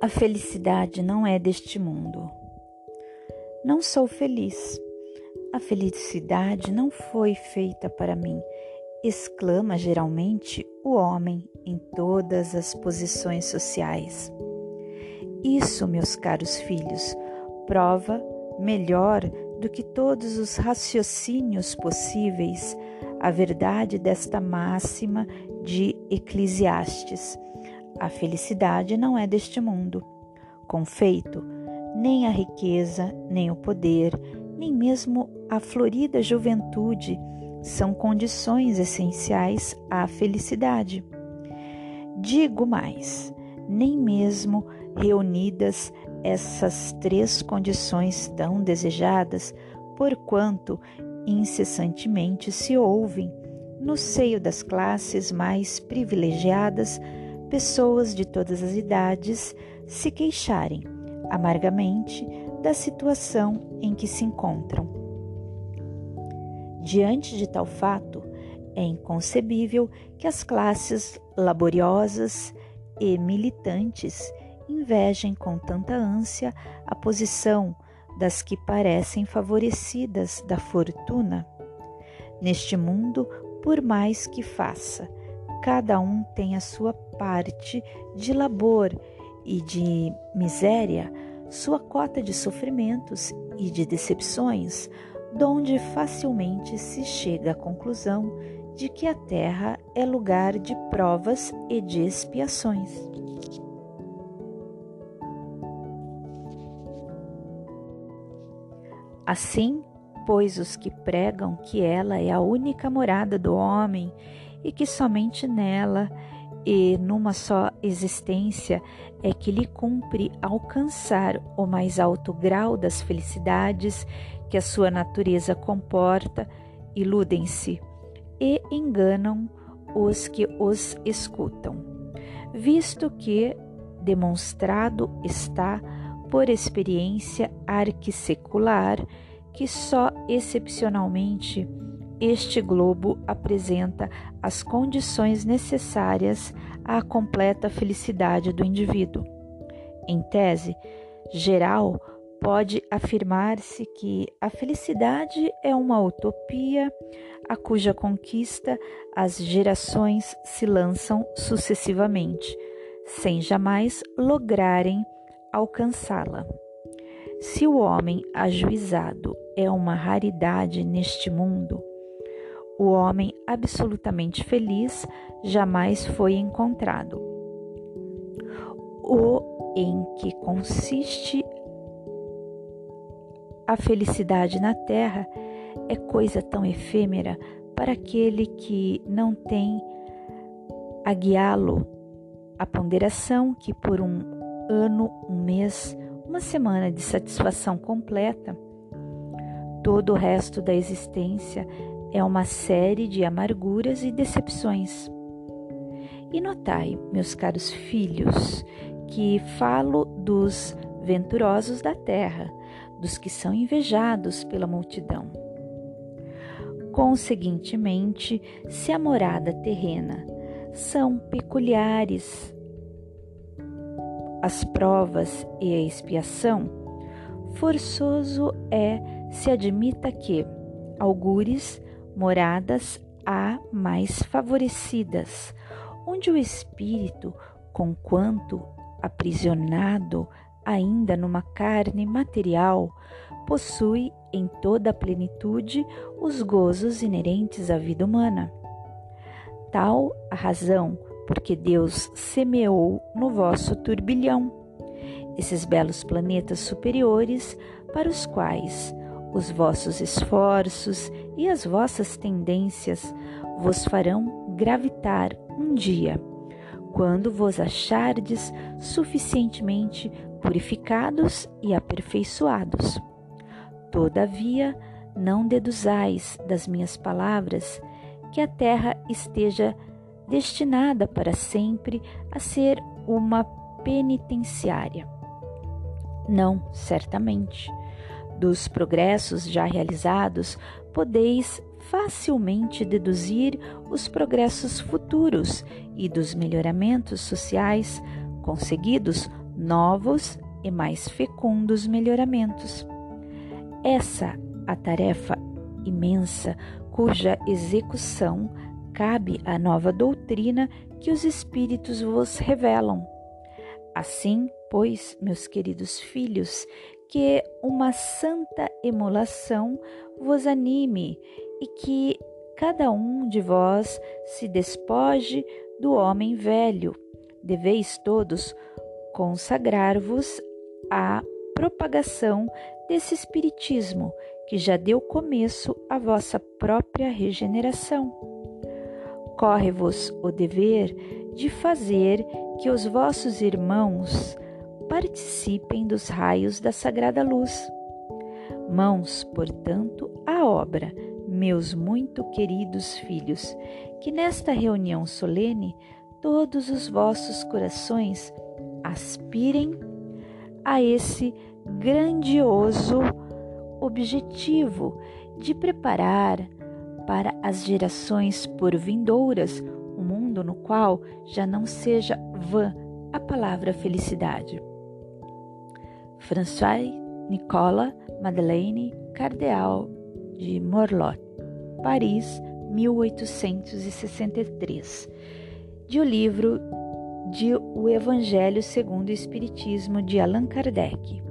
A felicidade não é deste mundo. Não sou feliz. A felicidade não foi feita para mim, exclama geralmente o homem em todas as posições sociais. Isso, meus caros filhos, prova melhor do que todos os raciocínios possíveis a verdade desta máxima de Eclesiastes a felicidade não é deste mundo. Com feito, nem a riqueza, nem o poder, nem mesmo a florida juventude são condições essenciais à felicidade. Digo mais, nem mesmo reunidas essas três condições tão desejadas, porquanto incessantemente se ouvem, no seio das classes mais privilegiadas, pessoas de todas as idades se queixarem amargamente da situação em que se encontram. Diante de tal fato, é inconcebível que as classes laboriosas e militantes invejem com tanta ânsia a posição das que parecem favorecidas da fortuna. Neste mundo, por mais que faça, cada um tem a sua parte de labor e de miséria, sua cota de sofrimentos e de decepções, donde facilmente se chega à conclusão de que a terra é lugar de provas e de expiações. Assim, pois os que pregam que ela é a única morada do homem e que somente nela e numa só existência é que lhe cumpre alcançar o mais alto grau das felicidades que a sua natureza comporta, iludem-se e enganam os que os escutam, visto que demonstrado está por experiência arquissecular que só excepcionalmente este globo apresenta as condições necessárias à completa felicidade do indivíduo. Em tese geral, pode afirmar-se que a felicidade é uma utopia a cuja conquista as gerações se lançam sucessivamente, sem jamais lograrem alcançá-la. Se o homem ajuizado é uma raridade neste mundo, o homem absolutamente feliz jamais foi encontrado. O em que consiste a felicidade na terra é coisa tão efêmera para aquele que não tem a guiá-lo a ponderação que por um ano, um mês, uma semana de satisfação completa, todo o resto da existência é uma série de amarguras e decepções. E notai, meus caros filhos, que falo dos venturosos da terra, dos que são invejados pela multidão. Conseguintemente, se a morada terrena são peculiares as provas e a expiação, forçoso é se admita que algures moradas há mais favorecidas, onde o espírito, conquanto aprisionado ainda numa carne material, possui em toda a plenitude os gozos inerentes à vida humana. Tal a razão porque Deus semeou no vosso turbilhão esses belos planetas superiores para os quais os vossos esforços e as vossas tendências vos farão gravitar um dia, quando vos achardes suficientemente purificados e aperfeiçoados. Todavia, não deduzais das minhas palavras que a terra esteja destinada para sempre a ser uma penitenciária. Não, certamente dos progressos já realizados, podeis facilmente deduzir os progressos futuros e dos melhoramentos sociais conseguidos novos e mais fecundos melhoramentos. Essa a tarefa imensa cuja execução cabe à nova doutrina que os Espíritos vos revelam. Assim, pois, meus queridos filhos, que uma santa emulação vos anime e que cada um de vós se despoje do homem velho. Deveis todos consagrar-vos à propagação desse Espiritismo que já deu começo à vossa própria regeneração. Corre-vos o dever de fazer que os vossos irmãos participem dos raios da sagrada luz. Mãos, portanto, à obra, meus muito queridos filhos, que nesta reunião solene todos os vossos corações aspirem a esse grandioso objetivo de preparar para as gerações por vindouras um mundo no qual já não seja vã a palavra felicidade. François Nicolas Madeleine Cardeal de Morlot, Paris, 1863, de o livro de O Evangelho segundo o Espiritismo de Allan Kardec.